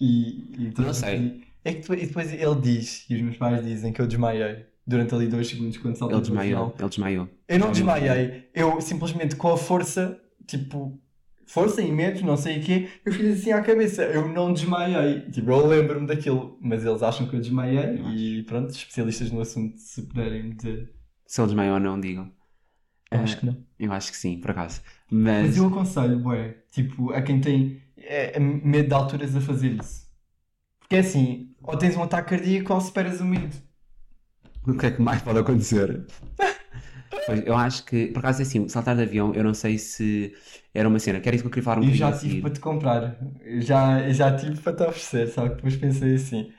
E, e Não sei. É que depois, e depois ele diz, e os meus pais dizem que eu desmaiei durante ali dois segundos quando saltei ele do avião. desmaiou. Ele desmaiou. Eu não desmaiei, eu simplesmente com a força, tipo, força e medo, não sei o quê, eu fiz assim à cabeça. Eu não desmaiei. Tipo, eu lembro-me daquilo, mas eles acham que eu desmaiei e pronto, especialistas no assunto, se puderem dizer. Se ele desmaiou ou não, digam. Eu Eh, acho que não. Eu acho que sim, por acaso. Mas, Mas eu aconselho, bué, tipo, a quem tem é, é medo de alturas a fazer isso. Porque é assim, ou tens um ataque cardíaco ou superas o medo. o que é que mais pode acontecer? Pois, eu acho que, por acaso é assim, saltar de avião, eu não sei se era uma cena, que era isso que eu queria falar um Eu já tive para te comprar, eu já, eu já tive para te oferecer, só que depois pensei assim,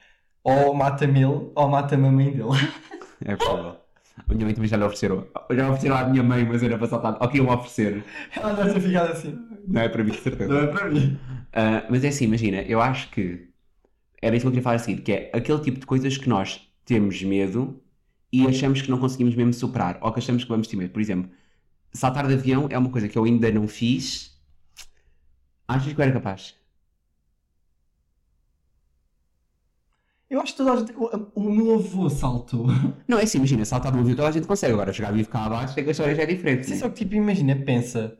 ou mata-me ele ou mata-me a mãe dele. É possível. A minha mãe também já lhe ofereceram. Já ofereceram à minha mãe, mas era para saltar. Ou que iam oferecer. Ela deve ter ficado assim, Não é para mim, de certeza. não é para mim. Ah, mas é assim, imagina, eu acho que era isso que eu queria falar a seguir, que é aquele tipo de coisas que nós temos medo e achamos que não conseguimos mesmo superar, ou que achamos que vamos ter medo. Por exemplo, saltar de avião é uma coisa que eu ainda não fiz. Achas que eu era capaz? Eu acho que toda a gente, o, o meu avô saltou. Não, é assim, imagina, saltar de um avião toda a gente consegue, agora chegar vivo cá abaixo, é que a história já é diferente. Sim, né? só que tipo, imagina, pensa,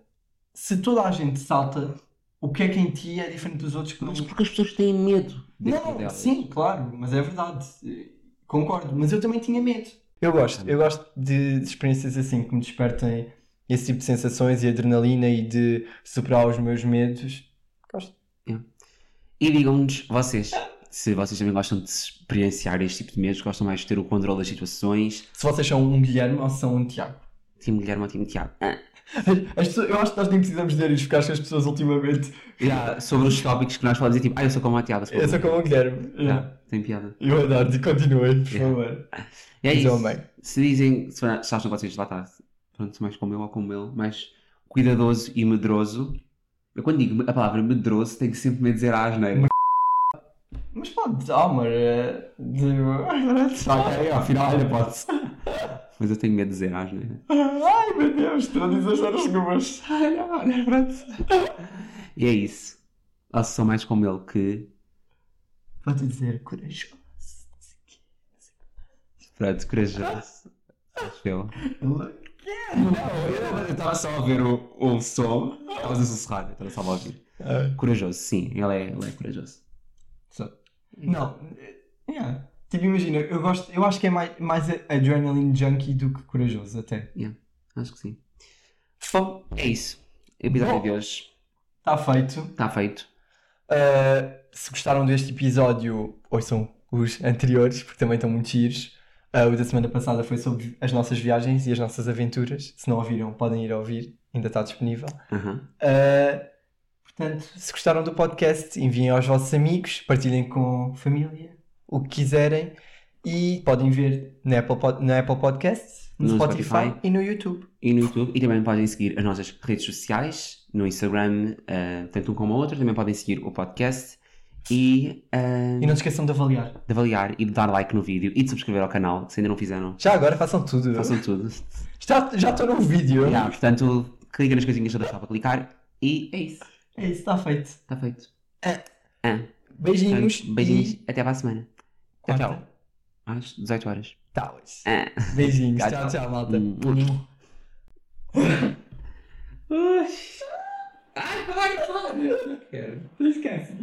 se toda a gente salta, o que é que em ti é diferente dos outros que não... Mas porque as pessoas têm medo Não, delas. sim, claro, mas é verdade. Concordo, mas eu também tinha medo. Eu gosto, eu gosto de, de experiências assim que me despertem esse tipo de sensações e adrenalina e de superar os meus medos. Gosto. E digam-nos, vocês, se vocês também gostam de experienciar este tipo de medos, gostam mais de ter o controle das situações. Se vocês são um Guilherme ou são um Tiago. Time Guilherme ou time Tiago? Ah. As pessoas- eu acho que nós nem precisamos dizer isto, porque acho que as pessoas ultimamente. Já, sobre os tópicos que nós falamos, é tipo, ah, eu sou como a Tiago. Eu sou como o Guilherme. Já, tem piada. Eu adoro, e continuem, por Yeah. favor. E é isso. Se dizem, se acham que vocês lá está, pronto, mais como eu ou como ele, mais cuidadoso e medroso. Eu quando digo a palavra medroso, tenho que sempre me dizer a asneira. Mas pode, Almer, é. De... Ok, afinal ainda pode-se. Mas eu tenho medo de dizer asneira. Ai meu Deus, estou a dizer as números. Ai, não, olha, pronto. E é isso. Ou sou mais como ele que. Vou-te dizer corajoso. Pronto, corajoso. Acho eu. Não, Não, eu estava só a ver o, o som. Estavas a sussurrar, eu estava só a ouvir. Corajoso, sim, ele é, ele é corajoso. Não, yeah. tipo, imagina, eu gosto, eu acho que é mais, mais adrenaline junkie do que corajoso, até. Acho que sim. Bom, é isso. O episódio Bom. de hoje Está feito. está feito. Uh, se gostaram deste episódio, ouçam os anteriores, porque também estão muito giros. Uh, o da semana passada foi sobre as nossas viagens e as nossas aventuras. Se não ouviram, podem ir a ouvir, ainda está disponível. Aham. Uh, portanto, se gostaram do podcast, enviem aos vossos amigos, partilhem com família, o que quiserem. E podem ver na Apple, na Apple Podcasts, no, No Spotify, Spotify. e no YouTube. E no YouTube. E também podem seguir as nossas redes sociais, no Instagram, eh, tanto um como o outro. Também podem seguir o podcast e, eh, E não se esqueçam de avaliar. de avaliar e de dar like no vídeo e de subscrever ao canal, se ainda não fizeram. Já agora façam tudo. Façam tudo. Já já estou no vídeo. Yeah, portanto, cliquem nas coisinhas todas só para clicar e é isso. É isso, está feito. Está feito. Ah. Ah. Beijinhos. Portanto, beijinhos. E... Até para a semana. Quarta. tchau. Às 18 horas. Tá. Ah. Beijinhos. Tchau, Tchau, tchau. tchau, malta. Hum. Ai, vai, vai. Esquece.